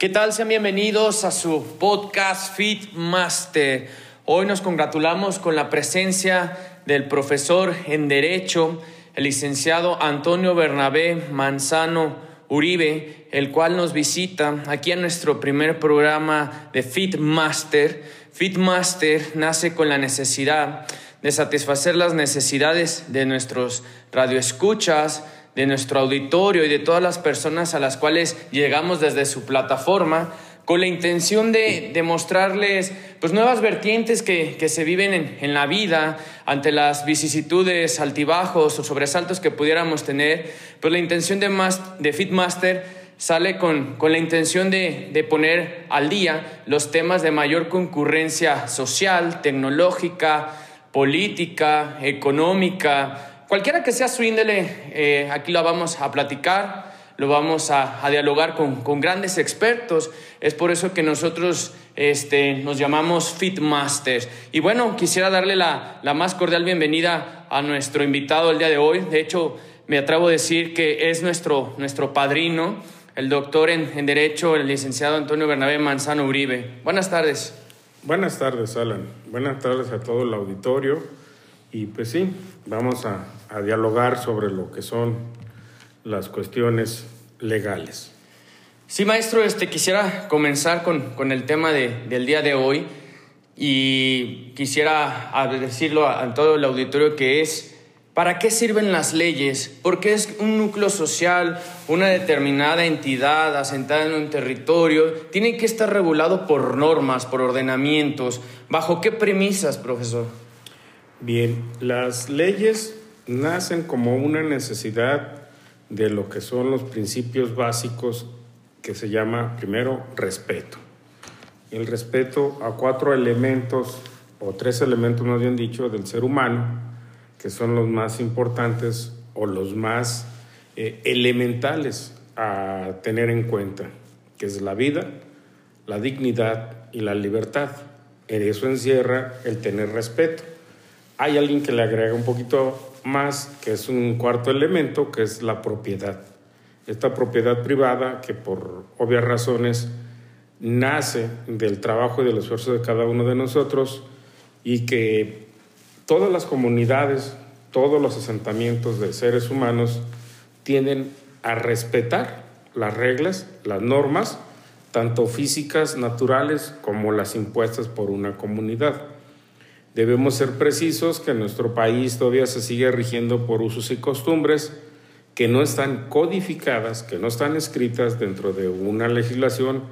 ¿Qué tal? Sean bienvenidos a su podcast Fit Master. Hoy nos congratulamos con la presencia del profesor en Derecho, el licenciado Antonio Bernabé Manzano Uribe, el cual nos visita aquí en nuestro primer programa de Fit Master. Fit Master nace con la necesidad de satisfacer las necesidades de nuestros radioescuchas, de nuestro auditorio y de todas las personas a las cuales llegamos desde su plataforma con la intención de demostrarles pues, nuevas vertientes que, que se viven en, en, la vida ante las vicisitudes, altibajos o sobresaltos que pudiéramos tener. Pues la intención de, más, de Fitmaster sale con, con la intención de, de poner al día los temas de mayor concurrencia social, tecnológica, política, económica, Cualquiera que sea su índole, eh, aquí lo vamos a platicar, lo vamos a, dialogar con, grandes expertos. Es por eso que nosotros este, nos llamamos Fitmasters. Y bueno, quisiera darle la, la más cordial bienvenida a nuestro invitado el día de hoy. De hecho, me atrevo a decir que es nuestro, nuestro padrino, el doctor en, en Derecho, el licenciado Antonio Bernabé Manzano Uribe. Buenas tardes. Buenas tardes, Alan. Buenas tardes a todo el auditorio. Y pues sí, vamos a, a dialogar sobre lo que son las cuestiones legales. Sí, maestro, este, quisiera comenzar con, con el tema de, del día de hoy y quisiera decirlo a, todo el auditorio que es, ¿para qué sirven las leyes? Porque es un núcleo social, una determinada entidad asentada en un territorio, tiene que estar regulado por normas, por ordenamientos. ¿Bajo qué premisas, profesor? Bien, las leyes nacen como una necesidad de lo que son los principios básicos que se llama primero respeto. El respeto a cuatro elementos o tres elementos más bien dicho del ser humano que son los más importantes o los más eh, elementales a tener en cuenta, que es la vida, la dignidad y la libertad. En eso encierra el tener respeto. Hay alguien que le agrega un poquito más, que es un cuarto elemento, que es la propiedad. Esta propiedad privada que por obvias razones nace del trabajo y del esfuerzo de cada uno de nosotros y que todas las comunidades, todos los asentamientos de seres humanos tienden a respetar las reglas, las normas, tanto físicas, naturales, como las impuestas por una comunidad. Debemos ser precisos que nuestro país todavía se sigue rigiendo por usos y costumbres que no están codificadas, que no están escritas dentro de una legislación,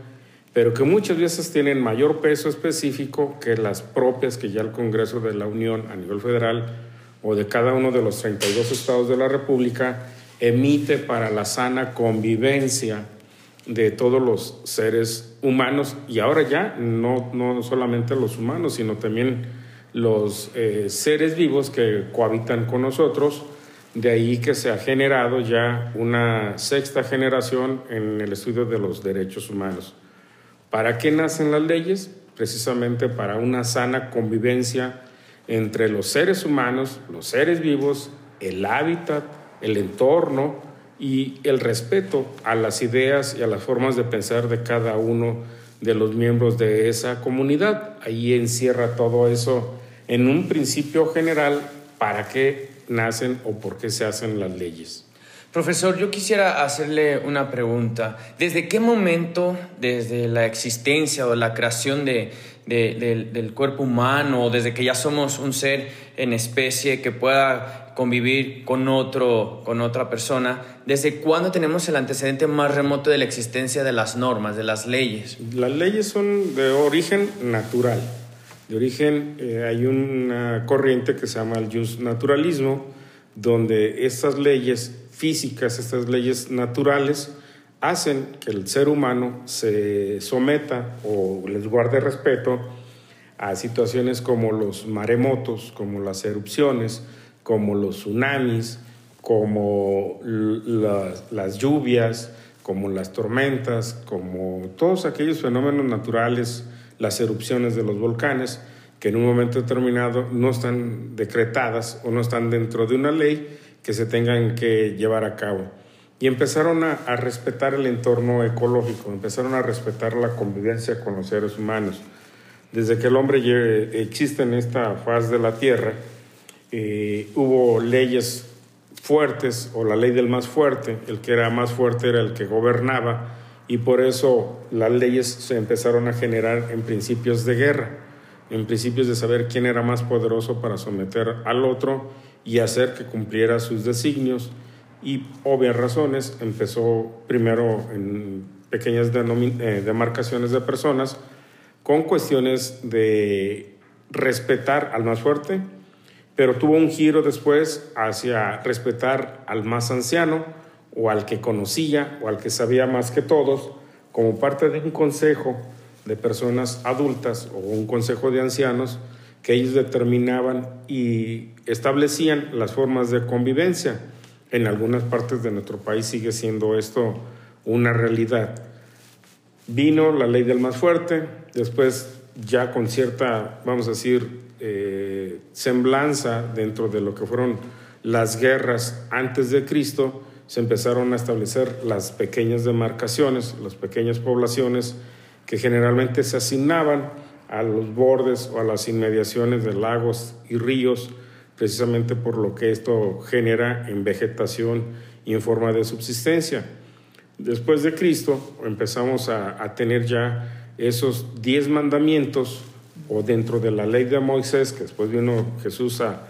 pero que muchas veces tienen mayor peso específico que las propias que ya el Congreso de la Unión a nivel federal o de cada uno de los 32 estados de la República emite para la sana convivencia de todos los seres humanos y ahora ya no, no solamente los humanos, sino también los eh, seres vivos que cohabitan con nosotros, de ahí que se ha generado ya una sexta generación en el estudio de los derechos humanos. ¿Para qué nacen las leyes? Precisamente para una sana convivencia entre los seres humanos, los seres vivos, el hábitat, el entorno y el respeto a las ideas y a las formas de pensar de cada uno de los miembros de esa comunidad. Ahí encierra todo eso en un principio general para qué nacen o por qué se hacen las leyes. Profesor, yo quisiera hacerle una pregunta. ¿Desde qué momento, desde la existencia o la creación de, de, del, del cuerpo humano, desde que ya somos un ser en especie que pueda convivir con otro, con otra persona, ¿desde cuándo tenemos el antecedente más remoto de la existencia de las normas, de las leyes? Las leyes son de origen natural de origen, eh, hay una corriente que se llama el naturalismo, donde estas leyes físicas, estas leyes naturales, hacen que el ser humano se someta o les guarde respeto a situaciones como los maremotos, como las erupciones, como los tsunamis, como las, lluvias, como las tormentas, como todos aquellos fenómenos naturales, las erupciones de los volcanes, que en un momento determinado no están decretadas o no están dentro de una ley que se tengan que llevar a cabo. Y empezaron a, respetar el entorno ecológico, empezaron a respetar la convivencia con los seres humanos. Desde que el hombre existe en esta faz de la Tierra, eh, hubo leyes fuertes o la ley del más fuerte, el que era más fuerte era el que gobernaba y por eso las leyes se empezaron a generar en principios de guerra, en principios de saber quién era más poderoso para someter al otro y hacer que cumpliera sus designios y obvias razones empezó primero en pequeñas eh, demarcaciones de personas con cuestiones de respetar al más fuerte, pero tuvo un giro después hacia respetar al más anciano o al que conocía o al que sabía más que todos, como parte de un consejo de personas adultas o un consejo de ancianos que ellos determinaban y establecían las formas de convivencia. En algunas partes de nuestro país sigue siendo esto una realidad. Vino la ley del más fuerte, después ya con cierta, vamos a decir, eh, semblanza dentro de lo que fueron las guerras antes de Cristo, se empezaron a establecer las pequeñas demarcaciones, las pequeñas poblaciones que generalmente se asignaban a los bordes o a las inmediaciones de lagos y ríos, precisamente por lo que esto genera en vegetación y en forma de subsistencia. Después de Cristo empezamos a, tener ya esos diez mandamientos o dentro de la ley de Moisés, que después vino Jesús a,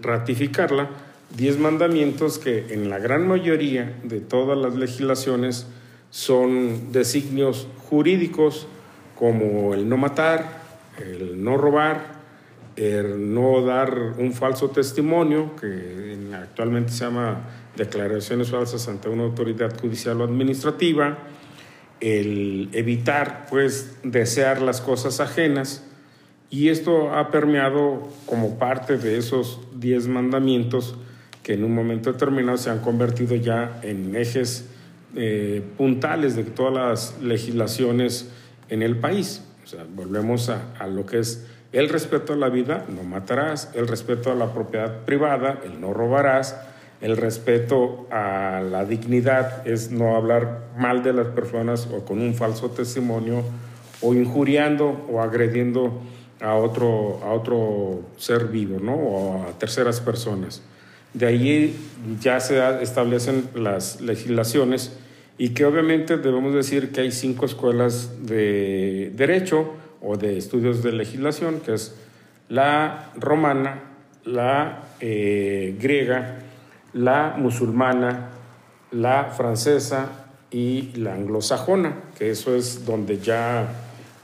ratificarla, diez mandamientos que en la gran mayoría de todas las legislaciones son designios jurídicos como el no matar, el no robar, el no dar un falso testimonio, que actualmente se llama declaraciones falsas ante una autoridad judicial o administrativa, el evitar pues desear las cosas ajenas. Y esto ha permeado como parte de esos diez mandamientos que en un momento determinado se han convertido ya en ejes eh, puntales de todas las legislaciones en el país. O sea, volvemos a, a lo que es el respeto a la vida, no matarás, el respeto a la propiedad privada, el no robarás, el respeto a la dignidad es no hablar mal de las personas o con un falso testimonio o injuriando o agrediendo a otro, a otro ser vivo, ¿no? O a terceras personas. De ahí ya se establecen las legislaciones y que obviamente debemos decir que hay cinco escuelas de derecho o de estudios de legislación, que es la romana, la eh, griega, la musulmana, la francesa y la anglosajona, que eso es donde ya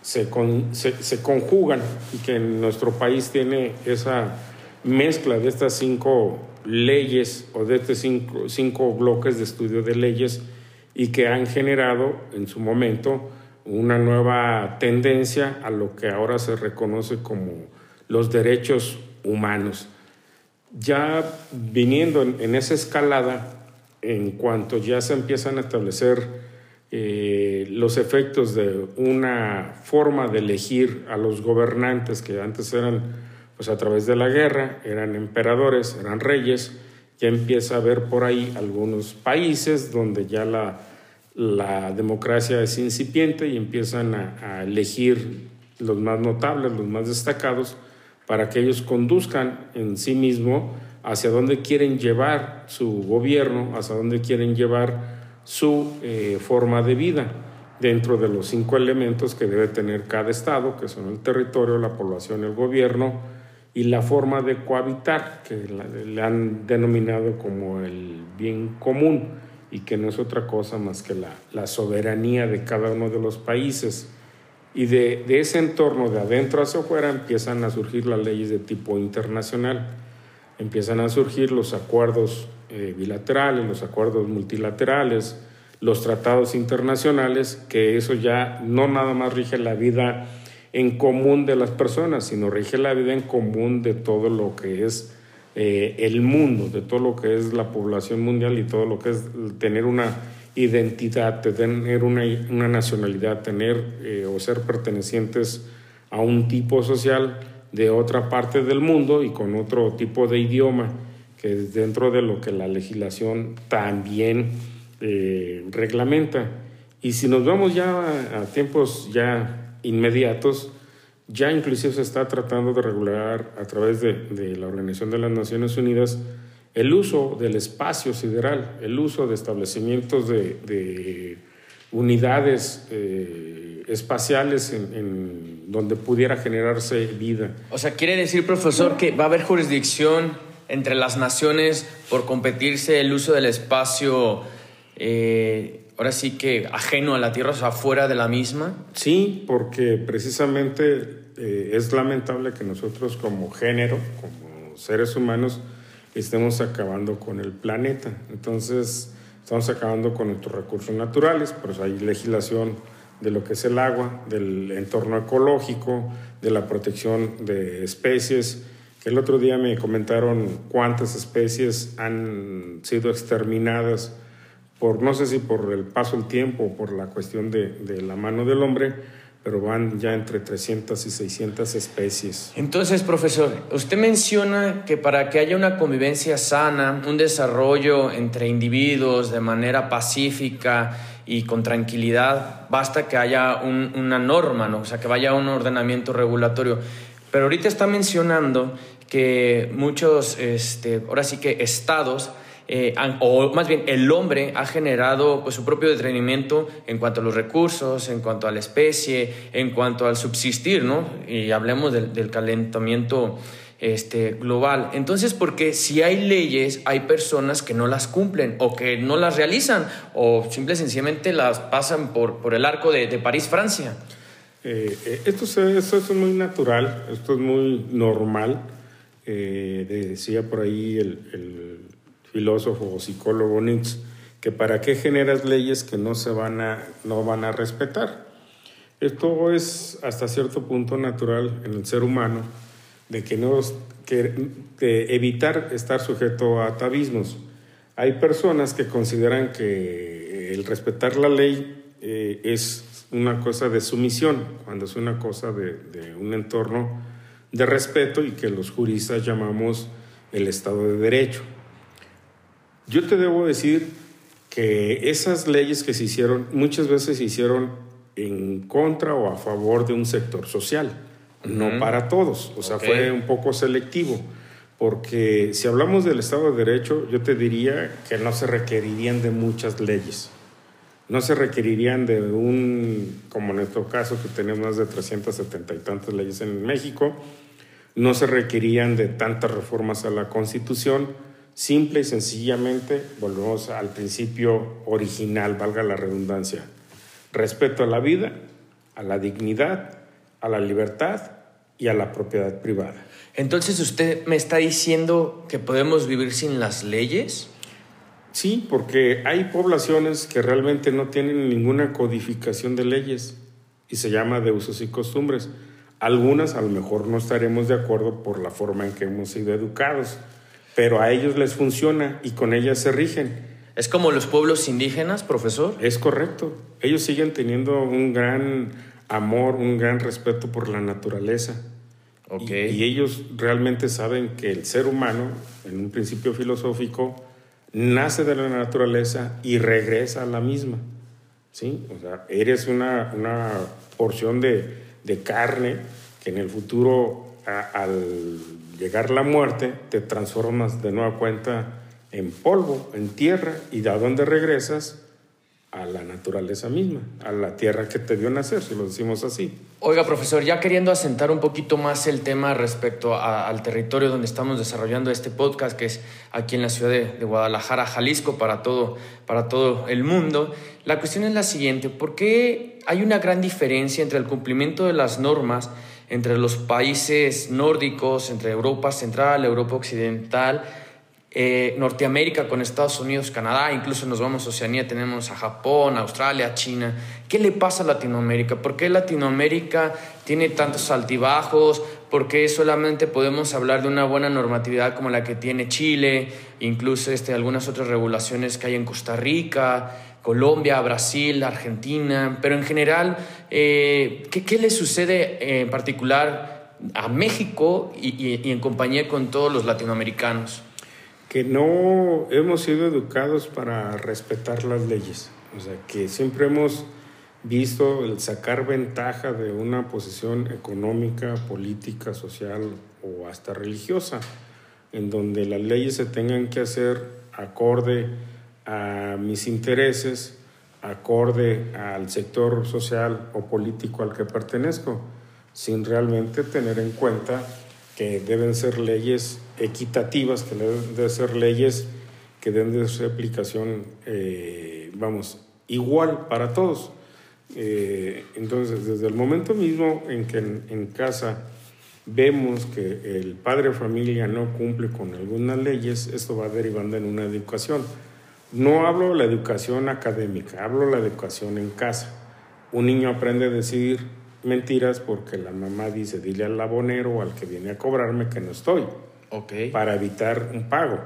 se, se, conjugan y que en nuestro país tiene esa mezcla de estas cinco leyes o de estos cinco, cinco bloques de estudio de leyes y que han generado en su momento una nueva tendencia a lo que ahora se reconoce como los derechos humanos ya viniendo en, esa escalada, en cuanto ya se empiezan a establecer eh, los efectos de una forma de elegir a los gobernantes que antes eran pues a través de la guerra, eran emperadores, eran reyes, ya empieza a haber por ahí algunos países donde ya la, la democracia es incipiente y empiezan a, a elegir los más notables, los más destacados, para que ellos conduzcan en sí mismo hacia dónde quieren llevar su gobierno, hacia dónde quieren llevar su eh, forma de vida dentro de los cinco elementos que debe tener cada estado, que son el territorio, la población, el gobierno y la forma de cohabitar, que le han denominado como el bien común y que no es otra cosa más que la, la soberanía de cada uno de los países. Y de, ese entorno de adentro hacia afuera empiezan a surgir las leyes de tipo internacional, empiezan a surgir los acuerdos eh, bilaterales, los acuerdos multilaterales, los tratados internacionales, que eso ya no nada más rige la vida en común de las personas, sino rige la vida en común de todo lo que es eh, el mundo, de todo lo que es la población mundial y todo lo que es tener una identidad, tener una, una nacionalidad, tener eh, o ser pertenecientes a un tipo social de otra parte del mundo y con otro tipo de idioma, que es dentro de lo que la legislación también eh, reglamenta. Y si nos vamos ya a tiempos ya inmediatos, ya inclusive se está tratando de regular a través de, la Organización de las Naciones Unidas el uso del espacio sideral, el uso de establecimientos de, unidades eh, espaciales en, donde pudiera generarse vida. O sea, quiere decir, profesor, que va a haber jurisdicción entre las naciones por competirse el uso del espacio, eh, ahora sí que ajeno a la Tierra, o sea, fuera de la misma. Sí, porque precisamente eh, es lamentable que nosotros como género, como seres humanos, estemos acabando con el planeta. Entonces, estamos acabando con nuestros recursos naturales, pues hay legislación de lo que es el agua, del entorno ecológico, de la protección de especies. El otro día me comentaron cuántas especies han sido exterminadas por, no sé si por el paso del tiempo o por la cuestión de la mano del hombre, pero van ya entre 300 y 600 especies. Entonces, profesor, usted menciona que para que haya una convivencia sana, un desarrollo entre individuos de manera pacífica y con tranquilidad, basta que haya una norma, ¿no? o sea, que vaya un ordenamiento regulatorio. Pero ahorita está mencionando que muchos, este, ahora sí que estados, eh, o más bien el hombre ha generado pues, su propio detenimiento en cuanto a los recursos, en cuanto a la especie, en cuanto al subsistir, ¿no? Y hablemos del, calentamiento este, global. Entonces, porque si hay leyes, hay personas que no las cumplen o que no las realizan o simple y sencillamente las pasan por, por el arco de, París, Francia. Eh, eh, esto, esto, es muy natural, esto es muy normal. decía por ahí el filósofo o psicólogo Nietzsche, que para qué generas leyes que no se van a, no van a respetar. Esto es hasta cierto punto natural en el ser humano, de que no que, evitar estar sujeto a atavismos. Hay personas que consideran que el respetar la ley eh, es una cosa de sumisión, cuando es una cosa de, de un entorno de respeto y que los juristas llamamos el Estado de Derecho. Yo te debo decir que esas leyes que se hicieron muchas veces se hicieron en contra o a favor de un sector social, no para todos, o sea, fue un poco selectivo, porque si hablamos del Estado de Derecho, yo te diría que no se requerirían de muchas leyes, no se requerirían de un, como en nuestro caso, que tenemos más de 370 y tantas leyes en México, no se requerían de tantas reformas a la Constitución, Simple y sencillamente volvemos al principio original, valga la redundancia. Respeto a la vida, a la dignidad, a la libertad y a la propiedad privada. Entonces usted me está diciendo que podemos vivir sin las leyes? Sí, porque hay poblaciones que realmente no tienen ninguna codificación de leyes y se llama de usos y costumbres. Algunas a lo mejor no estaremos de acuerdo por la forma en que hemos sido educados pero a ellos les funciona y con ellas se rigen. ¿Es como los pueblos indígenas, profesor? Es correcto. Ellos siguen teniendo un gran amor, un gran respeto por la naturaleza. Okay. Y, ellos realmente saben que el ser humano, en un principio filosófico, nace de la naturaleza y regresa a la misma. ¿Sí? O sea, eres una, una porción de, de carne que en el futuro, al llegar la muerte, te transformas de nueva cuenta en polvo, en tierra, y de dónde regresas a la naturaleza misma, a la tierra que te dio nacer, si lo decimos así. Oiga, profesor, ya queriendo asentar un poquito más el tema respecto al territorio donde estamos desarrollando este podcast, que es aquí en la ciudad de, de, Guadalajara, Jalisco, para todo, para todo el mundo, la cuestión es la siguiente, ¿por qué hay una gran diferencia entre el cumplimiento de las normas entre los países nórdicos, entre Europa Central, Europa Occidental, eh, Norteamérica con Estados Unidos, Canadá, incluso nos vamos a Oceanía, tenemos a Japón, Australia, China. ¿Qué le pasa a Latinoamérica? ¿Por qué Latinoamérica tiene tantos altibajos? ¿Por qué solamente podemos hablar de una buena normatividad como la que tiene Chile, incluso este, algunas otras regulaciones que hay en Costa Rica, Colombia, Brasil, Argentina? Pero en general, eh, ¿qué, ¿qué, le sucede en particular a México y, y en compañía con todos los latinoamericanos? que no hemos sido educados para respetar las leyes. O sea, que siempre hemos visto el sacar ventaja de una posición económica, política, social o hasta religiosa, en donde las leyes se tengan que hacer acorde a mis intereses, acorde al sector social o político al que pertenezco, sin realmente tener en cuenta que deben ser leyes equitativas, que deben ser leyes que deben de ser aplicación, eh, vamos, igual para todos. Eh, entonces, desde el momento mismo en que en, casa vemos que el padre de familia no cumple con algunas leyes, esto va derivando en una educación. No hablo de la educación académica, hablo de la educación en casa. Un niño aprende a decidir mentiras porque la mamá dice, dile al abonero o al que viene a cobrarme que no estoy. Okay. Para evitar un pago.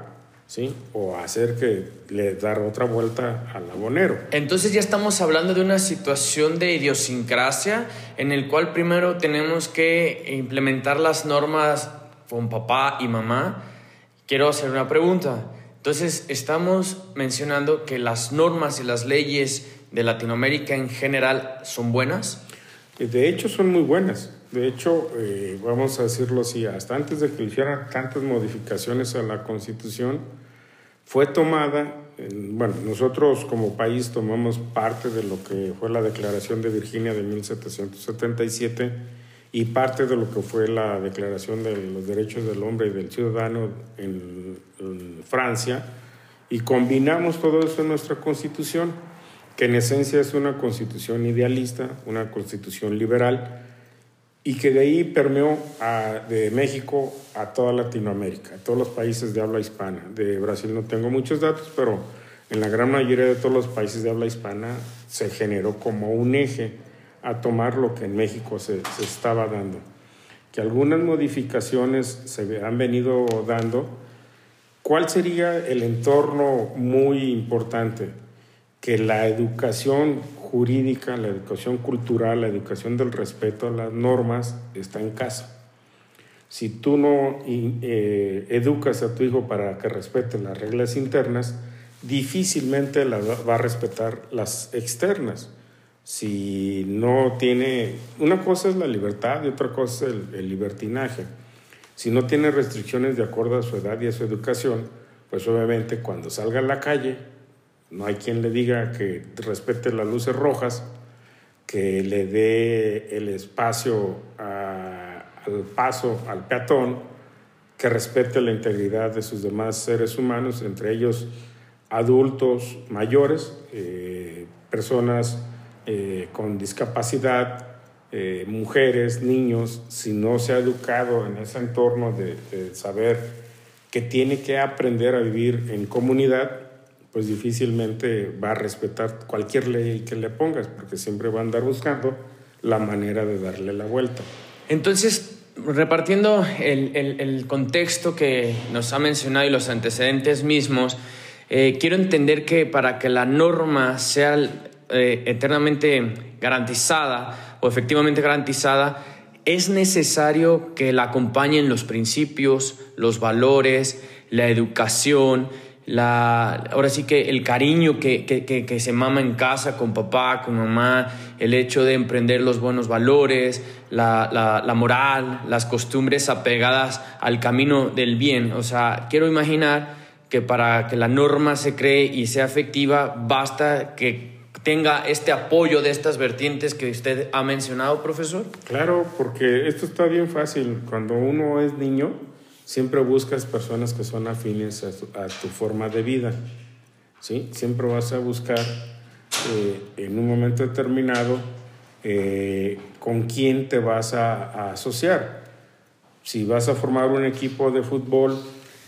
¿Sí? O hacer que le dar otra vuelta al abonero. Entonces ya estamos hablando de una situación de idiosincrasia en el cual primero tenemos que implementar las normas con papá y mamá. Quiero hacer una pregunta. Entonces estamos mencionando que las normas y las leyes de Latinoamérica en general son buenas. De hecho, son muy buenas. De hecho, eh, vamos a decirlo así, hasta antes de que hicieran tantas modificaciones a la Constitución, fue tomada, bueno, nosotros como país tomamos parte de lo que fue la Declaración de Virginia de 1777 y parte de lo que fue la Declaración de los Derechos del Hombre y del Ciudadano en Francia, y combinamos todo eso en nuestra Constitución que en esencia es una constitución idealista, una constitución liberal, y que de ahí permeó de México a toda Latinoamérica, a todos los países de habla hispana. De Brasil no tengo muchos datos, pero en la gran mayoría de todos los países de habla hispana se generó como un eje a tomar lo que en México se, se estaba dando. Que algunas modificaciones se han venido dando. ¿Cuál sería el entorno muy importante? que la educación jurídica, la educación cultural, la educación del respeto a las normas está en casa. Si tú no eh, educas a tu hijo para que respete las reglas internas, difícilmente va a respetar las externas. Si no tiene, una cosa es la libertad y otra cosa es el, el libertinaje. Si no tiene restricciones de acuerdo a su edad y a su educación, pues obviamente cuando salga a la calle no hay quien le diga que respete las luces rojas, que le dé el espacio al paso al peatón, que respete la integridad de sus demás seres humanos, entre ellos adultos mayores, eh, personas eh, con discapacidad, eh, mujeres, niños, si no se ha educado en ese entorno de, de saber que tiene que aprender a vivir en comunidad, pues difícilmente va a respetar cualquier ley que le pongas, porque siempre va a andar buscando la manera de darle la vuelta. Entonces, repartiendo el, contexto que nos ha mencionado y los antecedentes mismos, eh, quiero entender que para que la norma sea eh, eternamente garantizada o efectivamente garantizada, es necesario que la acompañen los principios, los valores, la educación, la, ahora sí que el cariño que, que, se mama en casa con papá, con mamá, el hecho de emprender los buenos valores, la, la, moral, las costumbres apegadas al camino del bien. O sea, quiero imaginar que para que la norma se cree y sea efectiva, basta que tenga este apoyo de estas vertientes que usted ha mencionado, profesor. Claro, porque esto está bien fácil. Cuando uno es niño, siempre buscas personas que son afines a tu, forma de vida. ¿sí? Siempre vas a buscar eh, en un momento determinado eh, con quién te vas a, asociar. Si vas a formar un equipo de fútbol,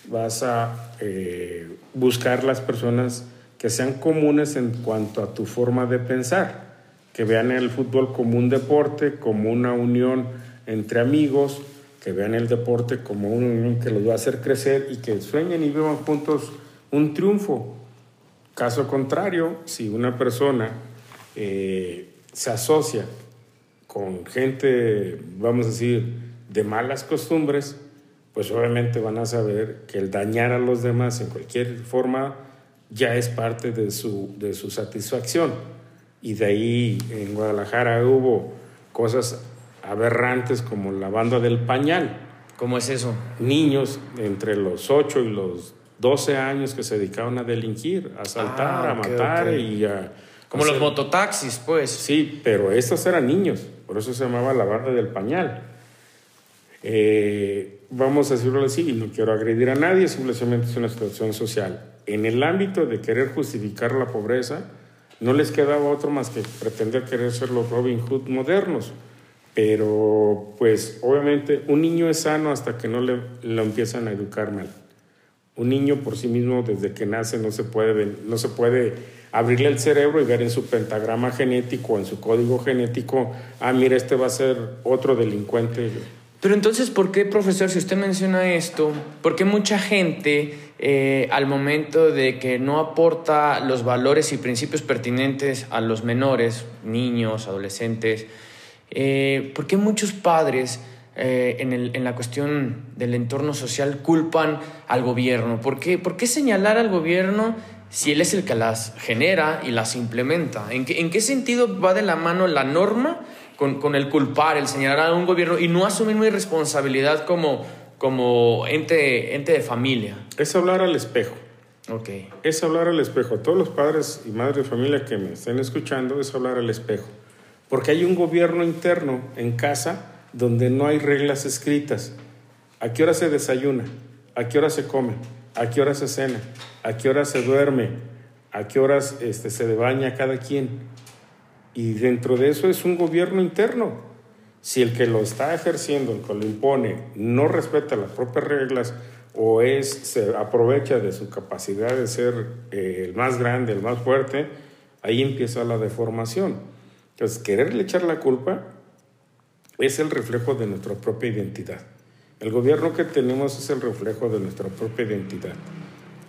vas a eh, buscar las personas que sean comunes en cuanto a tu forma de pensar, que vean el fútbol como un deporte, como una unión entre amigos, que vean el deporte como una unión que los va a hacer crecer y que sueñen y vivan juntos un triunfo. Caso contrario, si una persona eh, se asocia con gente, vamos a decir, de malas costumbres, pues obviamente van a saber que el dañar a los demás en cualquier forma ya es parte de su, de su satisfacción. Y de ahí en Guadalajara hubo cosas aberrantes como la banda del pañal. ¿Cómo es eso? Niños entre los 8 y los 12 años que se dedicaban a delinquir, a asaltar, ah, a matar y a... Como los mototaxis, pues. Sí, pero estos eran niños, por eso se llamaba la banda del pañal. Eh, vamos a decirlo así, y no quiero agredir a nadie, simplemente es una situación social. En el ámbito de querer justificar la pobreza, no les quedaba otro más que pretender querer ser los Robin Hood modernos. Pero, pues, obviamente, un niño es sano hasta que no le, lo empiezan a educar mal. Un niño por sí mismo, desde que nace, no se puede, no se puede abrirle el cerebro y ver en su pentagrama genético, en su código genético, ah, mira, este va a ser otro delincuente pero entonces, ¿por qué, profesor, si usted menciona esto, por qué mucha gente eh, al momento de que no aporta los valores y principios pertinentes a los menores, niños, adolescentes, eh, por qué muchos padres eh, en, el, en, la cuestión del entorno social culpan al gobierno? ¿Por qué, ¿Por qué señalar al gobierno si él es el que las genera y las implementa? ¿En qué, ¿En qué sentido va de la mano la norma? con, el culpar, el señalar a un gobierno y no asumir mi responsabilidad como, como ente, ente de familia. Es hablar al espejo. Ok. Es hablar al espejo. Todos los padres y madres de familia que me estén escuchando, es hablar al espejo. Porque hay un gobierno interno en casa donde no hay reglas escritas. ¿A qué hora se desayuna? ¿A qué hora se come? ¿A qué hora se cena? ¿A qué hora se duerme? ¿A qué horas este, se baña cada quien? Y dentro de eso es un gobierno interno. Si el que lo está ejerciendo, el que lo impone, no respeta las propias reglas o es, se aprovecha de su capacidad de ser eh, el más grande, el más fuerte, ahí empieza la deformación. Entonces, quererle echar la culpa es el reflejo de nuestra propia identidad. El gobierno que tenemos es el reflejo de nuestra propia identidad.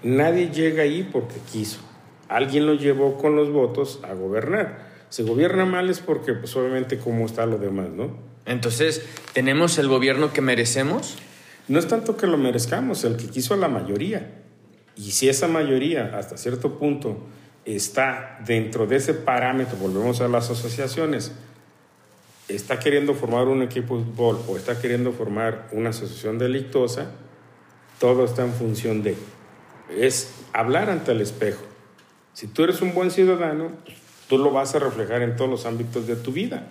Nadie llega ahí porque quiso. Alguien lo llevó con los votos a gobernar se gobierna mal es porque, pues obviamente, cómo está lo demás, ¿no? Entonces, ¿tenemos el gobierno que merecemos? No es tanto que lo merezcamos, el que quiso a la mayoría. Y si esa mayoría, hasta cierto punto, está dentro de ese parámetro, volvemos a las asociaciones, está queriendo formar un equipo de fútbol o está queriendo formar una asociación delictosa, todo está en función de. Es hablar ante el espejo. Si tú eres un buen ciudadano, tú lo vas a reflejar en todos los ámbitos de tu vida.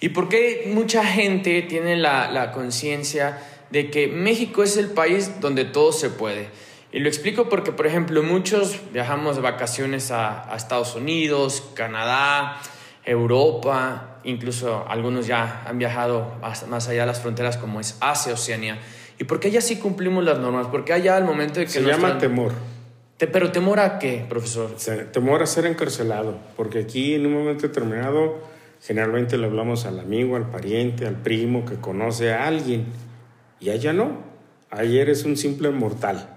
¿Y por qué mucha gente tiene la, conciencia de que México es el país donde todo se puede? Y lo explico porque, por ejemplo, muchos viajamos de vacaciones a, Estados Unidos, Canadá, Europa, incluso algunos ya han viajado más allá de las fronteras como es Asia, Oceanía. ¿Y por qué allá sí cumplimos las normas? Porque allá al momento de que... Se llama temor pero temor a qué, profesor? temor a ser encarcelado, porque aquí en un momento determinado generalmente le hablamos al amigo, al pariente, al primo que conoce a alguien, y allá no, ayer es un simple mortal.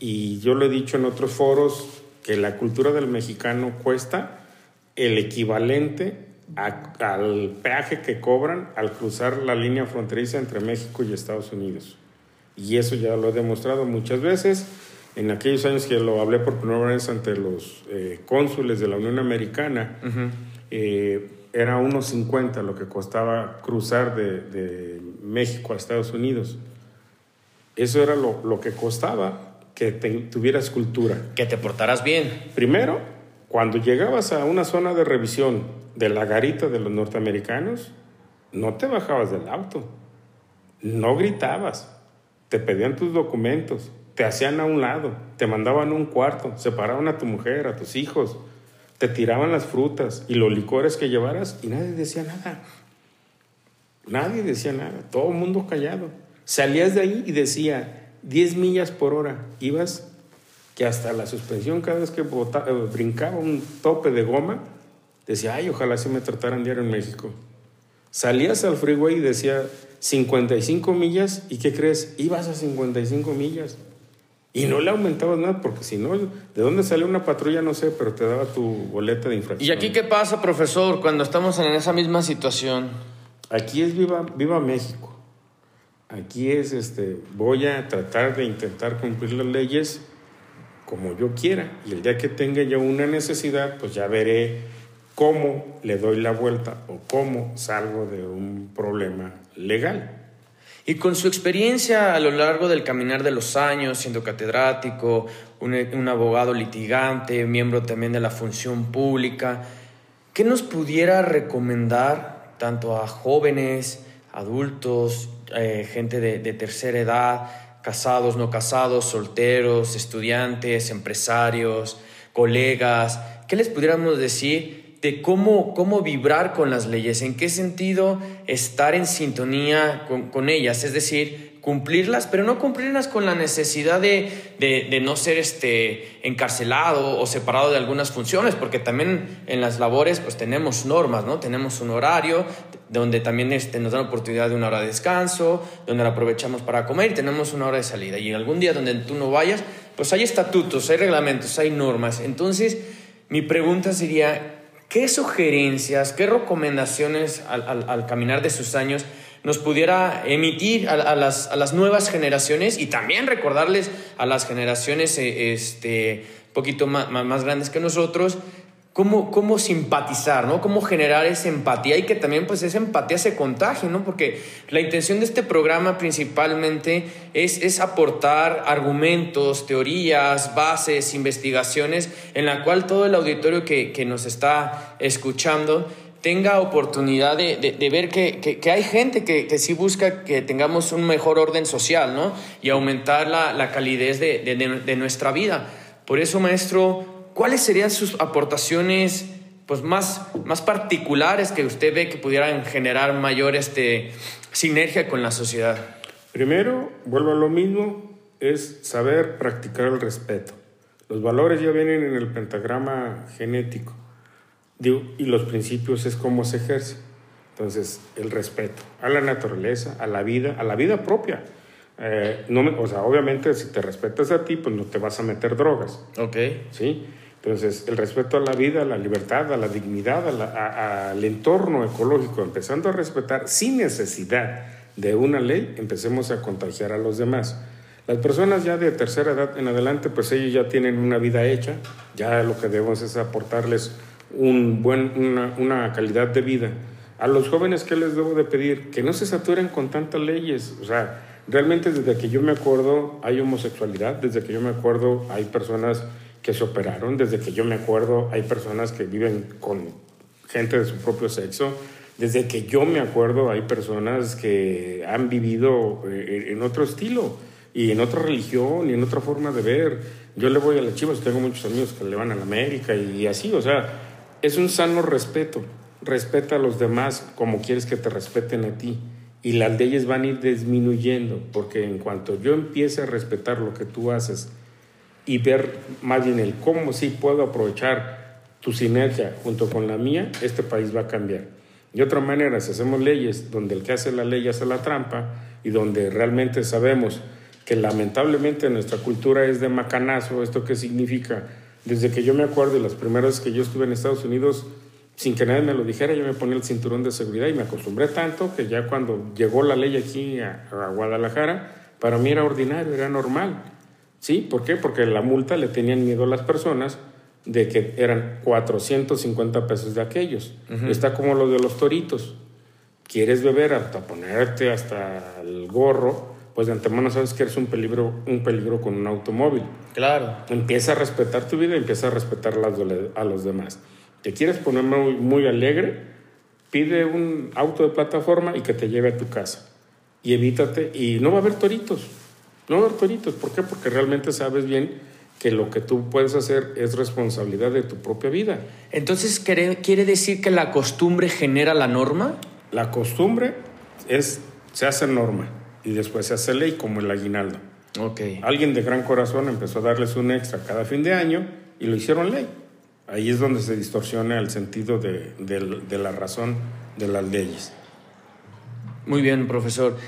Y yo lo he dicho en otros foros que la cultura del mexicano cuesta el equivalente al peaje que cobran al cruzar la línea fronteriza entre México y Estados Unidos. Y eso ya lo he demostrado muchas veces en aquellos años que lo hablé por primera vez ante los eh, cónsules de la Unión Americana, eh, era unos 50 lo que costaba cruzar de, México a Estados Unidos. Eso era lo, que costaba que tuvieras cultura. Que te portaras bien. Primero, cuando llegabas a una zona de revisión de la garita de los norteamericanos, no te bajabas del auto, no gritabas, te pedían tus documentos, te hacían a un lado, te mandaban a un cuarto, separaban a tu mujer, a tus hijos, te tiraban las frutas y los licores que llevaras y nadie decía nada. Nadie decía nada, todo el mundo callado. Salías de ahí y decía, 10 millas por hora. Ibas que hasta la suspensión, cada vez que eh, brincaba un tope de goma, decía, ay, ojalá se me trataran diario en México. Salías al freeway y decía 55 millas, ¿y qué crees? Ibas a 55 millas. Y no le aumentabas nada, porque si no, ¿de dónde salió una patrulla? No sé, pero te daba tu boleta de infracción. ¿Y aquí qué pasa, profesor, cuando estamos en esa misma situación? Aquí es viva, viva México. Aquí es, este, voy a tratar de intentar cumplir las leyes como yo quiera. Y el día que tenga ya una necesidad, pues ya veré cómo le doy la vuelta o cómo salgo de un problema legal. Y con su experiencia a lo largo del caminar de los años, siendo catedrático, un, abogado litigante, miembro también de la función pública, ¿qué nos pudiera recomendar tanto a jóvenes, adultos, eh, gente de tercera edad, casados, no casados, solteros, estudiantes, empresarios, colegas? ¿Qué les pudiéramos decir? de cómo, cómo vibrar con las leyes, en qué sentido estar en sintonía con, ellas, es decir, cumplirlas, pero no cumplirlas con la necesidad de, de, no ser este, encarcelado o separado de algunas funciones, porque también en las labores pues tenemos normas, ¿no? Tenemos un horario donde también este, nos dan oportunidad de una hora de descanso, donde la aprovechamos para comer y tenemos una hora de salida. Y algún día donde tú no vayas, pues hay estatutos, hay reglamentos, hay normas. Entonces, mi pregunta sería, ¿qué sugerencias, qué recomendaciones al, caminar de sus años nos pudiera emitir a, las, nuevas generaciones y también recordarles a las generaciones eh, este, poquito más, más grandes que nosotros cómo, cómo simpatizar, ¿no? Cómo generar esa empatía y que también pues esa empatía se contagie, ¿no? Porque la intención de este programa principalmente es, es aportar argumentos, teorías, bases, investigaciones, en la cual todo el auditorio que, que nos está escuchando tenga oportunidad de, de, ver que, que, hay gente que, que, sí busca que tengamos un mejor orden social, ¿no? Y aumentar la, la calidez de, de nuestra vida. Por eso, maestro, ¿cuáles serían sus aportaciones pues, más, más particulares que usted ve que pudieran generar mayor este, sinergia con la sociedad? Primero, vuelvo a lo mismo, es saber practicar el respeto. Los valores ya vienen en el pentagrama genético y los principios es cómo se ejerce. Entonces, el respeto a la naturaleza, a la vida, a la vida propia. Eh, no o sea, obviamente si te respetas a ti, pues no te vas a meter drogas. Ok. ¿Sí? Entonces, el respeto a la vida, a la libertad, a la dignidad, al entorno ecológico, empezando a respetar sin necesidad de una ley, empecemos a contagiar a los demás. Las personas ya de tercera edad en adelante, pues ellos ya tienen una vida hecha, ya lo que debemos es aportarles un buen, una, una calidad de vida. A los jóvenes, ¿qué les debo de pedir? Que no se saturen con tantas leyes. O sea, realmente desde que yo me acuerdo hay homosexualidad, desde que yo me acuerdo hay personas que se operaron. Desde que yo me acuerdo, hay personas que viven con gente de su propio sexo. Desde que yo me acuerdo, hay personas que han vivido eh, en otro estilo y en otra religión y en otra forma de ver. Yo le voy a las chivas, tengo muchos amigos que le van a la América y así, o sea, es un sano respeto. Respeta a los demás como quieres que te respeten a ti. Y las leyes van a ir disminuyendo, porque en cuanto yo empiece a respetar lo que tú haces, y ver más bien el cómo sí puedo aprovechar tu sinergia junto con la mía, este país va a cambiar. De otra manera, si hacemos leyes donde el que hace la ley hace la trampa y donde realmente sabemos que lamentablemente nuestra cultura es de macanazo, ¿esto qué significa? Desde que yo me acuerdo, las primeras que yo estuve en Estados Unidos, sin que nadie me lo dijera, yo me ponía el cinturón de seguridad y me acostumbré tanto que ya cuando llegó la ley aquí a, a Guadalajara, para mí era ordinario, era normal. ¿Sí? ¿Por qué? Porque la multa le tenían miedo a las personas de que eran 450 pesos de aquellos. Está como lo de los toritos. Quieres beber hasta ponerte hasta el gorro, pues de antemano sabes que eres un peligro, un peligro con un automóvil. Claro. Empieza a respetar tu vida y empieza a respetar a los demás. ¿Te quieres poner muy, muy alegre? Pide un auto de plataforma y que te lleve a tu casa. Y evítate, y no va a haber toritos. No, Arturitos, ¿por qué? Porque realmente sabes bien que lo que tú puedes hacer es responsabilidad de tu propia vida. Entonces, ¿quiere decir que la costumbre genera la norma? La costumbre es, se hace norma y después se hace ley como el aguinaldo. Okay. Alguien de gran corazón empezó a darles un extra cada fin de año y lo hicieron ley. Ahí es donde se distorsiona el sentido de, de la razón de las leyes. Muy bien, profesor.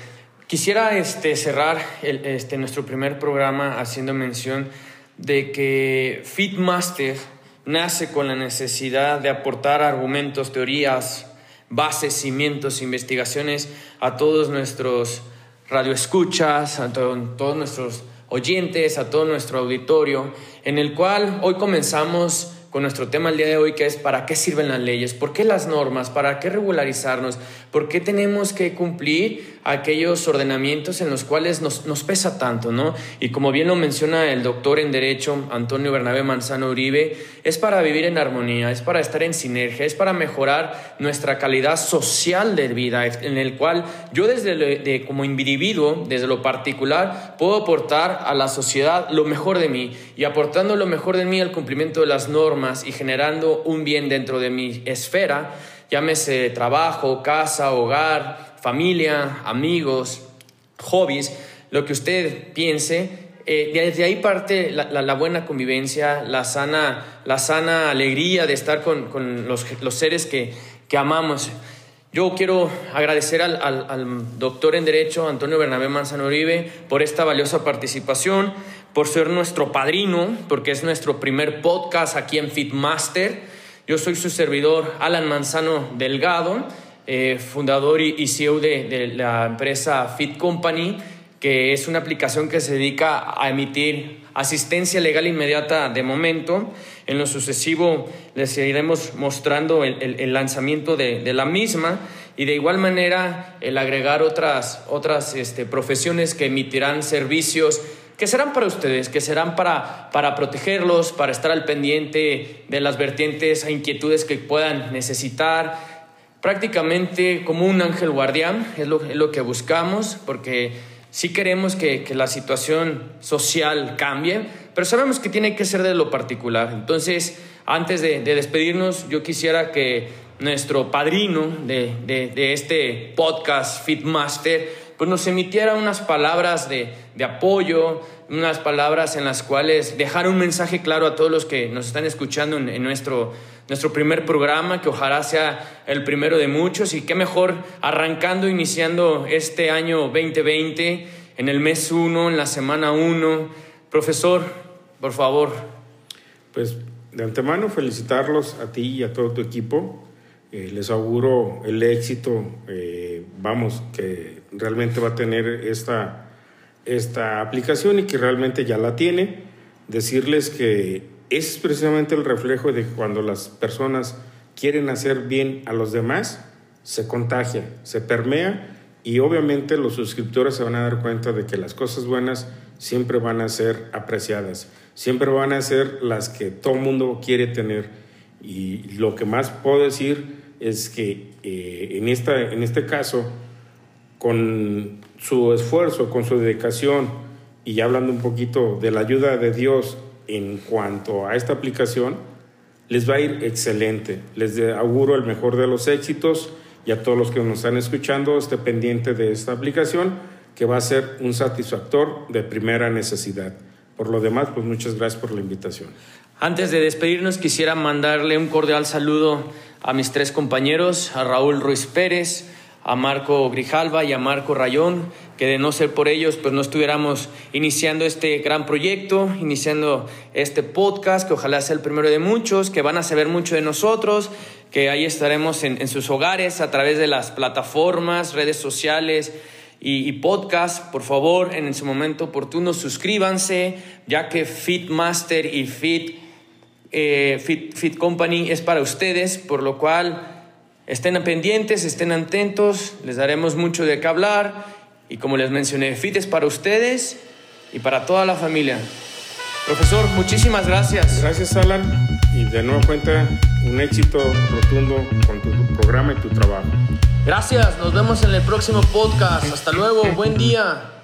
Quisiera este, cerrar este, nuestro primer programa haciendo mención de que Fitmaster nace con la necesidad de aportar argumentos, teorías, bases, cimientos, investigaciones a todos nuestros radioescuchas, a todos nuestros oyentes, a todo nuestro auditorio, en el cual hoy comenzamos con nuestro tema el día de hoy, que es ¿para qué sirven las leyes? ¿Por qué las normas? ¿Para qué regularizarnos? ¿Por qué tenemos que cumplir aquellos ordenamientos en los cuales nos, pesa tanto? ¿no? Y como bien lo menciona el doctor en Derecho, Antonio Bernabé Manzano Uribe, es para vivir en armonía, es para estar en sinergia, es para mejorar nuestra calidad social de vida, en el cual yo desde de, como individuo, desde lo particular, puedo aportar a la sociedad lo mejor de mí y aportando lo mejor de mí al cumplimiento de las normas y generando un bien dentro de mi esfera, llámese trabajo, casa, hogar, familia, amigos, hobbies, lo que usted piense, eh, desde ahí parte la, buena convivencia, la sana, la sana alegría de estar con, los, seres que, amamos. Yo quiero agradecer al, al, doctor en Derecho, Antonio Bernabé Manzano Uribe, por esta valiosa participación por ser nuestro padrino, porque es nuestro primer podcast aquí en Fitmaster. Yo soy su servidor, Alan Manzano Delgado, eh, fundador y, CEO de, la empresa Fit Company, que es una aplicación que se dedica a emitir asistencia legal inmediata de momento. En lo sucesivo les iremos mostrando el, lanzamiento de, la misma y de igual manera el agregar otras, otras este, profesiones que emitirán servicios que serán para ustedes, que serán para, para protegerlos, para estar al pendiente de las vertientes e inquietudes que puedan necesitar. Prácticamente como un ángel guardián es lo, lo que buscamos, porque sí queremos que, que, la situación social cambie, pero sabemos que tiene que ser de lo particular. Entonces, antes de, de despedirnos, yo quisiera que nuestro padrino de, de, de este podcast, Fitmaster, pues nos emitiera unas palabras de, apoyo, unas palabras en las cuales dejar un mensaje claro a todos los que nos están escuchando en, nuestro, nuestro primer programa, que ojalá sea el primero de muchos y qué mejor arrancando, iniciando este año 2020, en el mes 1, en la semana 1. Profesor, por favor. Pues de antemano felicitarlos a ti y a todo tu equipo. Eh, les auguro el éxito, eh, vamos, que realmente va a tener esta, esta aplicación y que realmente ya la tiene. Decirles que es precisamente el reflejo de cuando las personas quieren hacer bien a los demás, se contagia, se permea y obviamente los suscriptores se van a dar cuenta de que las cosas buenas siempre van a ser apreciadas, siempre van a ser las que todo mundo quiere tener. Y lo que más puedo decir es que eh, en, esta, en este caso, con su esfuerzo, con su dedicación y ya hablando un poquito de la ayuda de Dios en cuanto a esta aplicación, les va a ir excelente. Les auguro el mejor de los éxitos y a todos los que nos están escuchando, esté pendiente de esta aplicación que va a ser un satisfactor de primera necesidad. Por lo demás, pues muchas gracias por la invitación. Antes de despedirnos, quisiera mandarle un cordial saludo a mis tres compañeros, a Raúl Ruiz Pérez, a Marco Grijalva y a Marco Rayón, que de no ser por ellos, pues no estuviéramos iniciando este gran proyecto, iniciando este podcast, que ojalá sea el primero de muchos, que van a saber mucho de nosotros, que ahí estaremos en, sus hogares a través de las plataformas, redes sociales y, podcast. Por favor, en su momento oportuno, suscríbanse, ya que Fitmaster y Fit, eh, Fit, Fit Company es para ustedes, por lo cual Estén pendientes, estén atentos, les daremos mucho de qué hablar y como les mencioné, FIT para ustedes y para toda la familia. Profesor, muchísimas gracias. Gracias, Alan. Y de nuevo cuenta, un éxito rotundo con tu, tu programa y tu trabajo. Gracias, nos vemos en el próximo podcast. Hasta luego, buen día.